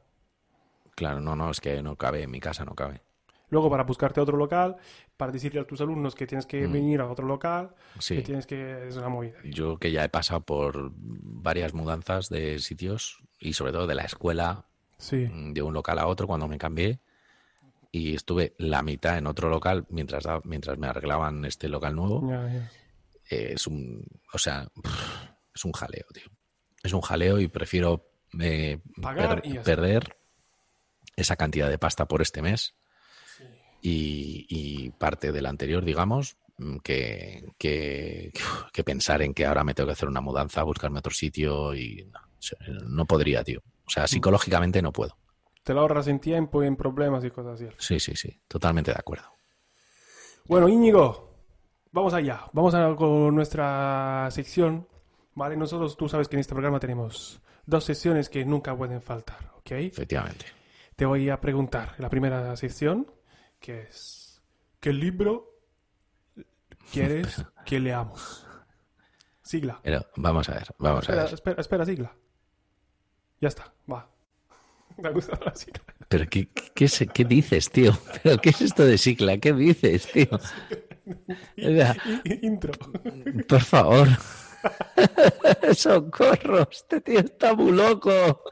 Claro, no, no, es que no cabe, en mi casa no cabe. Luego para buscarte otro local, para decirle a tus alumnos que tienes que Mm. venir a otro local, Sí. que tienes que... Es una movida. Yo que ya he pasado por varias mudanzas de sitios y sobre todo de la escuela, Sí. mm, de un local a otro cuando me cambié y estuve la mitad en otro local mientras, mientras me arreglaban este local nuevo. Eh, es un, o sea, es un jaleo, tío. Es un jaleo y prefiero eh, Pagar per- y ya está. perder esa cantidad de pasta por este mes y, y parte del anterior, digamos, mm, que, que, que pensar en que ahora me tengo que hacer una mudanza, buscarme otro sitio y no, podría, tío. O Mm. sea, psicológicamente no puedo. Te lo ahorras en tiempo y en problemas y cosas así. Sí, sí, sí, totalmente de acuerdo. Bueno, Íñigo, vamos allá. Vamos a con nuestra sección. Vale, nosotros, tú sabes que en este programa tenemos dos secciones que nunca pueden faltar, ¿ok? Efectivamente. Te voy a preguntar la primera sección, que es, ¿qué libro quieres que leamos? Sigla. Pero vamos a ver, vamos a Espera, ver. espera, espera, sigla. Ya está, va. Me ha gustado la sigla. Pero ¿qué, qué, es- qué dices, tío? ¿Pero qué es esto de Cicla? ¿Qué dices, tío? O sea, Intro. Por favor. Socorro, este tío está muy loco.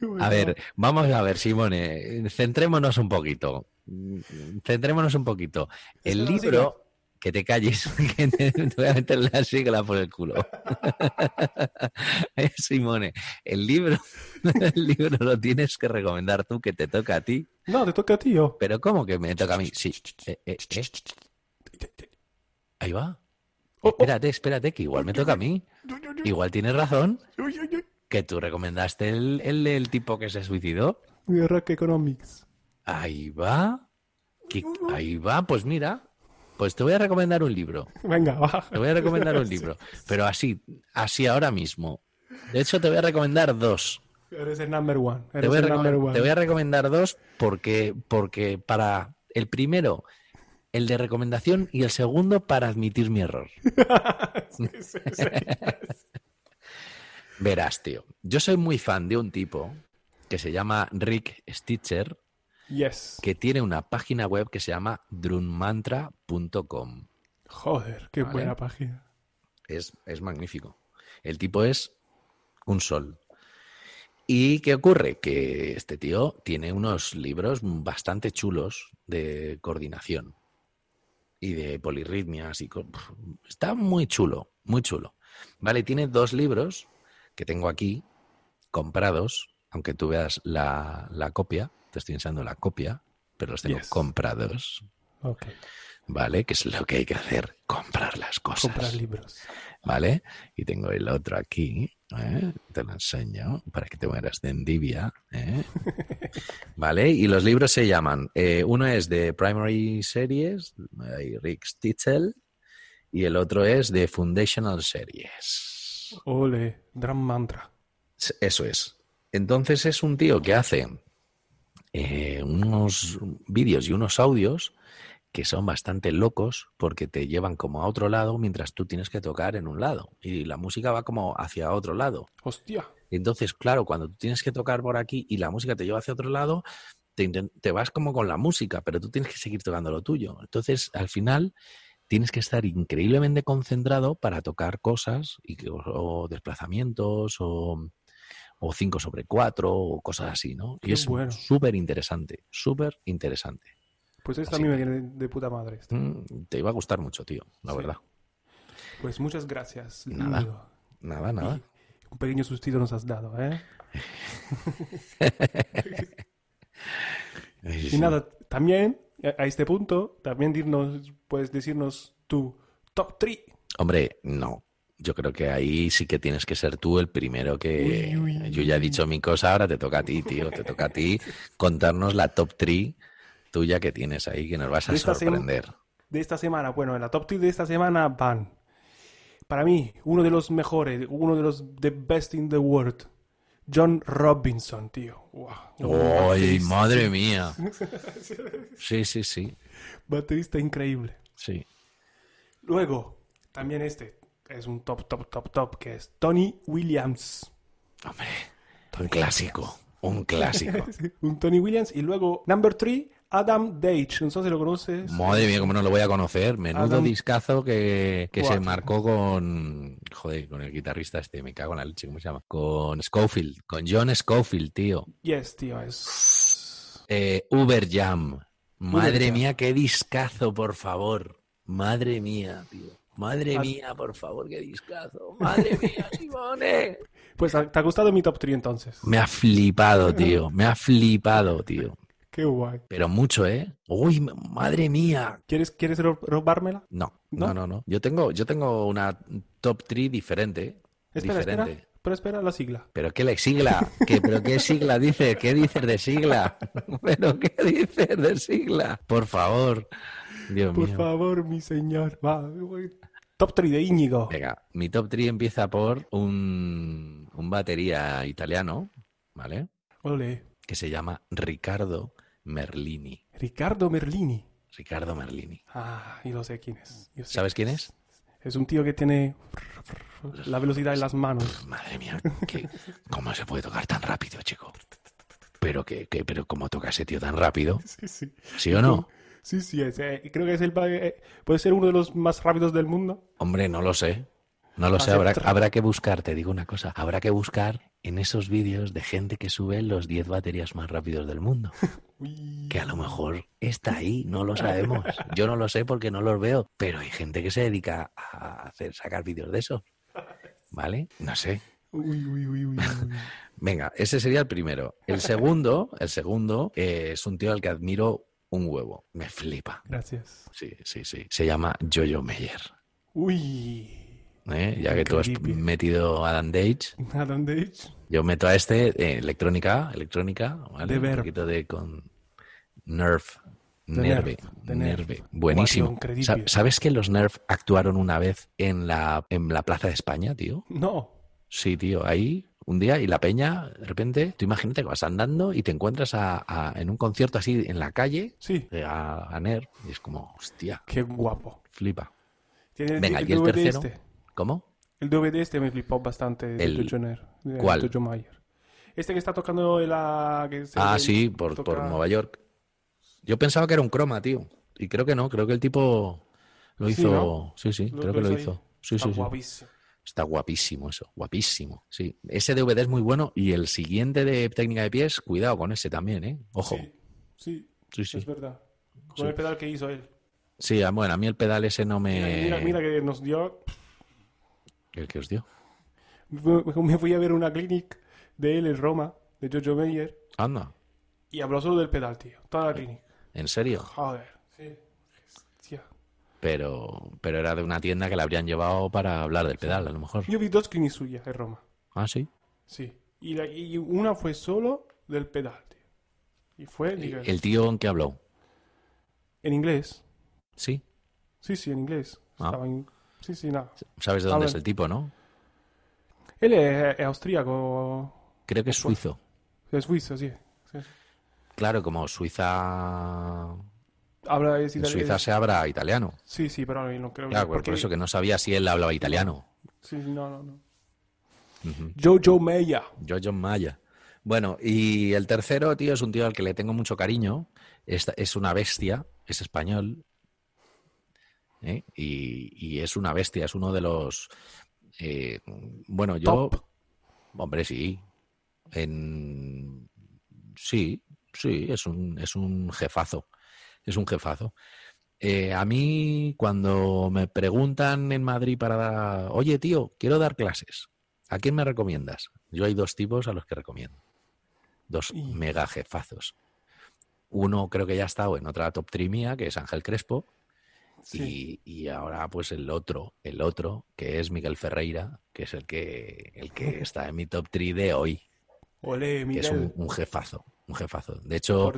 A ver, vamos a ver, Simone, centrémonos un poquito. Centrémonos un poquito. El libro, que te calles, que te, voy a meter la sigla por el culo. Simone, el libro, el libro lo tienes que recomendar tú, que te toca a ti. No, te toca a ti, yo. Pero ¿cómo que me toca a mí? Sí. Eh, eh, eh. Ahí va. Oh, Espérate, espérate, que igual me toca a mí. Igual tienes razón. Que tú recomendaste el, el del tipo que se suicidó. De Rock Economics. Ahí va. Que- ahí va, pues mira. Pues te voy a recomendar un libro. Venga, va. Te voy a recomendar un libro. Pero así, así ahora mismo. De hecho, te voy a recomendar dos. Eres el number one. Te Eres voy, a el number recomendar, one. te voy a recomendar dos porque, porque para el primero, el de recomendación y el segundo para admitir mi error. Verás, tío. Yo soy muy fan de un tipo que se llama Rick Stitcher, Yes. que tiene una página web que se llama drunmantra.com. Joder, qué Vale. buena página. Es, es magnífico. El tipo es un sol. ¿Y qué ocurre? Que este tío tiene unos libros bastante chulos de coordinación y de polirritmias. Y co- Está muy chulo, muy chulo. Vale, tiene dos libros que tengo aquí comprados, aunque tú veas la, la copia, te estoy enseñando la copia, pero los tengo Yes. comprados. ¿Vale? Que es lo que hay que hacer, comprar las cosas. Comprar libros. ¿Vale? Y tengo el otro aquí, ¿eh? te lo enseño para que te mueras de envidia. ¿eh? ¿Vale? Y los libros se llaman, eh, uno es de Primary Series, Rick Stitzel, y el otro es de Foundational Series. Ole, Drum Mantra. Eso es. Entonces es un tío que hace eh, unos vídeos y unos audios que son bastante locos porque te llevan como a otro lado mientras tú tienes que tocar en un lado y la música va como hacia otro lado. Hostia. Entonces, claro, cuando tú tienes que tocar por aquí y la música te lleva hacia otro lado, te, te vas como con la música, pero tú tienes que seguir tocando lo tuyo. Entonces, al final, tienes que estar increíblemente concentrado para tocar cosas y o, desplazamientos o, o 5 sobre 4 o cosas así, ¿no? Qué y es bueno. súper interesante, súper interesante. Pues esto Así a mí me viene de puta madre. esto. Mm, te iba a gustar mucho, tío, la Sí. verdad. Pues muchas gracias. Nada. Íñigo. Nada, nada. Un pequeño sustido nos has dado, ¿eh? Y nada, también a este punto, también dirnos, puedes decirnos tu top 3. Hombre, no. Yo creo que ahí sí que tienes que ser tú el primero que... Uy, uy, Yo ya he dicho mi cosa, ahora te toca a ti, tío. Te toca a ti contarnos la top 3 tuya que tienes ahí, que nos vas a De sorprender. de esta semana. Bueno, en la top 3 de esta semana van. Para mí, uno de los mejores, uno de los the best in the world. John Robinson, tío. Wow. ¡Ay, madre mía! Sí, sí, sí. Baterista increíble. Sí. Luego, también este es un top, top, top, top, que es Tony Williams. Hombre, un clásico. Un clásico. un Tony Williams. Y luego, number 3, Adam Dage. No sé si lo conoces. Madre mía, cómo no lo voy a conocer. Menudo Adam- discazo que, que se marcó con. Joder, con el guitarrista este, me cago en la leche, ¿cómo se llama? Con Schofield, con John Schofield, tío. Yes, tío, es... Eh, Uber Jam. Madre Jam. mía, qué discazo, por favor. Madre mía, tío. Madre mía, por favor, qué discazo. Madre mía, Simone. Pues ¿te ha gustado mi top 3 entonces? Me ha flipado, tío. Me ha flipado, tío. Qué guay. Pero mucho, ¿eh? Uy, madre mía. ¿Quieres, quieres ro- robármela? No, ¿No? no, no, no. Yo tengo, yo tengo una top 3 diferente. Espera, diferente. espera. Pero espera la sigla. ¿Pero qué le sigla? ¿Qué, ¿Pero qué sigla dices? ¿Qué dices de sigla? ¿Pero qué dices de sigla? Por favor. Dios Por mío. favor, mi señor. Va. Top 3 de Íñigo. Venga, mi top 3 empieza por un, un batería italiano, ¿vale? Ole. Que se llama Riccardo Merlini. Ricardo Merlini. Ricardo Merlini. Ah, y lo sé quién es. Yo sé ¿Sabes quién es? Es un tío que tiene la velocidad en las manos. Madre mía, ¿qué- ¿cómo se puede tocar tan rápido, chico? Pero que, que- pero cómo toca ese tío tan rápido, Sí, sí. ¿sí o no? Sí, sí, es, eh, creo que es el eh, puede ser uno de los más rápidos del mundo. Hombre, no lo sé. No lo sé, habrá, que buscar, te digo una cosa, habrá que buscar en esos vídeos de gente que sube los 10 baterías más rápidos del mundo. Que a lo mejor está ahí, no lo sabemos. Yo no lo sé porque no los veo, pero hay gente que se dedica a hacer sacar vídeos de eso. ¿Vale? No sé. Uy, uy, uy, uy, uy. Venga, ese sería el primero. El segundo, el segundo eh, es un tío al que admiro un huevo. Me flipa. Gracias. Sí, sí, sí. Se llama Jojo Meyer. Uy. ¿Eh? Ya que tú has metido a Dan Dage, Adam Dage. yo meto a este eh, electrónica, electrónica, ¿vale? Un poquito de con Nerf. Nerve. Nerve. Buenísimo. ¿Sabes que los Nerf actuaron una vez en la, en la Plaza de España, tío? No. Sí, tío, ahí un día y la peña, de repente, tú imagínate que vas andando y te encuentras a- a- en un concierto así en la calle Sí. eh, a, a Nerf y es como, hostia, Qué guapo. flipa. ¿Tiene Venga, y el tercero, este? ¿Cómo? El DVD este me flipó bastante. El- de ¿cuál? Jojo Mayer. Este que está tocando la... que se- Ah, sí, por, por Nueva York. Yo pensaba que era un croma, tío. Y creo que no, creo que el tipo lo Sí, hizo. ¿no? Sí, sí, creo que lo ahí. hizo. Sí, Está sí, sí. guapísimo. Está guapísimo eso, guapísimo. Sí, ese DVD es muy bueno y el siguiente de técnica de pies, cuidado con ese también, ¿eh? Ojo. Sí, sí, Sí, sí. es verdad. Con el pedal que hizo él. Sí, ah, bueno, a mí el pedal ese no me... Mira, mira, mira que nos dio... ¿El que os dio? Me fui a ver una clinic de él en Roma, de Jojo Meyer, Anda, y habló solo del pedal, tío. Toda la clinic. ¿en serio? Joder. Sí. Hostia. Pero, pero era de una tienda que la habrían llevado para hablar del pedal, a lo mejor. Yo vi dos clinics suyas en Roma. Ah, sí. Sí. Y, la- y una fue solo del pedal, tío. Y fue, diga, ¿El tío en qué habló? en inglés. Sí. Sí, sí, en inglés. Ah. Estaba en- Sí, sí, nada. ¿Sabes de dónde es el tipo, no? Él es, es austríaco. Creo que es suizo. Es suizo, sí. sí. Claro, como Suiza... Habla es En itali- Suiza se habla italiano. Sí, sí, pero no creo Claro, por- por eso que no sabía si él hablaba italiano. Sí, sí, no, no, no. Ujú. Jojo Meya. Jojo Maya. Bueno, y el tercero, tío, es un tío al que le tengo mucho cariño. Es, es una bestia, es español. ¿Eh? Y, y es una bestia, es uno de los... eh, bueno, yo... Top. Hombre, sí. En... Sí, sí, es un, es un jefazo. Es un jefazo. Eh, a mí, cuando me preguntan en Madrid para dar, oye, tío, quiero dar clases, ¿a quién me recomiendas? Yo hay dos tipos a los que recomiendo. Dos Y- mega jefazos. Uno creo que ya ha estado en otra top 3 mía, que es Ángel Crespo. Sí. Y, y ahora, pues el otro, el otro, que es Miguel Ferreira, que es el que, el que está en mi top 3 de hoy, Ole, que es Miguel. un, un jefazo, un jefazo. De hecho,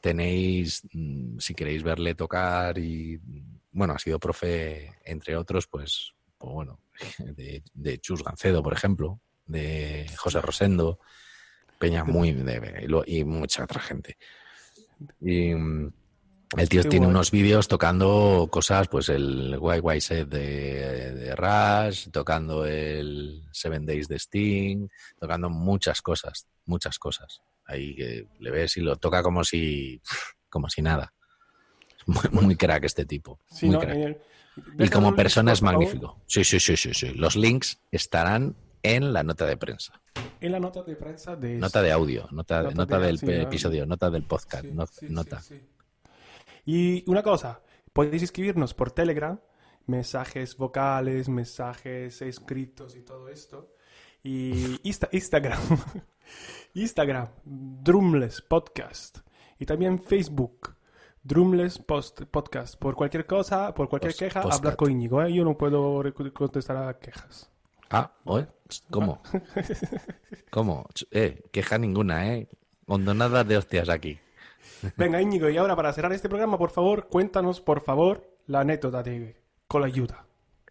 tenéis, mm, si queréis verle tocar y, bueno, ha sido profe, entre otros, pues, pues bueno, de, de Chus Gancedo, por ejemplo, de José Rosendo, Peña muy, de- y mucha otra gente. Y mm, el tío Qué tiene guay. unos vídeos tocando cosas, pues el White Set de, de Rush, tocando el Seven Days de Sting, tocando muchas cosas, muchas cosas. Ahí que le ves y lo toca como si, como si nada. Muy, muy crack este tipo. Sí, muy no, crack. el- Y como persona es magnífico. Sí, sí, sí, sí, sí. Los links estarán en la nota de prensa. En la nota de prensa de... Nota de audio, nota, Nota nota de- del sí, episodio, nota del podcast, Sí, no- sí, sí, nota. Y una cosa, podéis escribirnos por Telegram mensajes vocales, mensajes escritos y todo esto. Y Insta- Instagram, Instagram, Drumless Podcast. Y también Facebook, Drumless Post Podcast. Por cualquier cosa, por cualquier Post- queja, postcat. hablar con Íñigo. ¿eh? Yo no puedo contestar a quejas. Ah, oye, ¿cómo? ¿Cómo? Eh, queja ninguna, ¿eh? Hondonada de hostias aquí. Venga, Íñigo, y ahora para cerrar este programa, por favor, cuéntanos, por favor, la anécdota de Colayuda.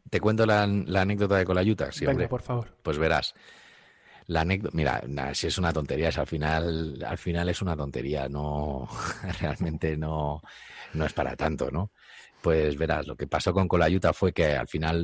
¿Te cuento la, la anécdota de Colayuta? Sí, Venga, hombre. por favor. Pues verás. La anécdota, mira, si es una tontería, si al final, al final es una tontería, no, realmente no, no es para tanto, ¿no? Pues verás, lo que pasó con Colayuta fue que al final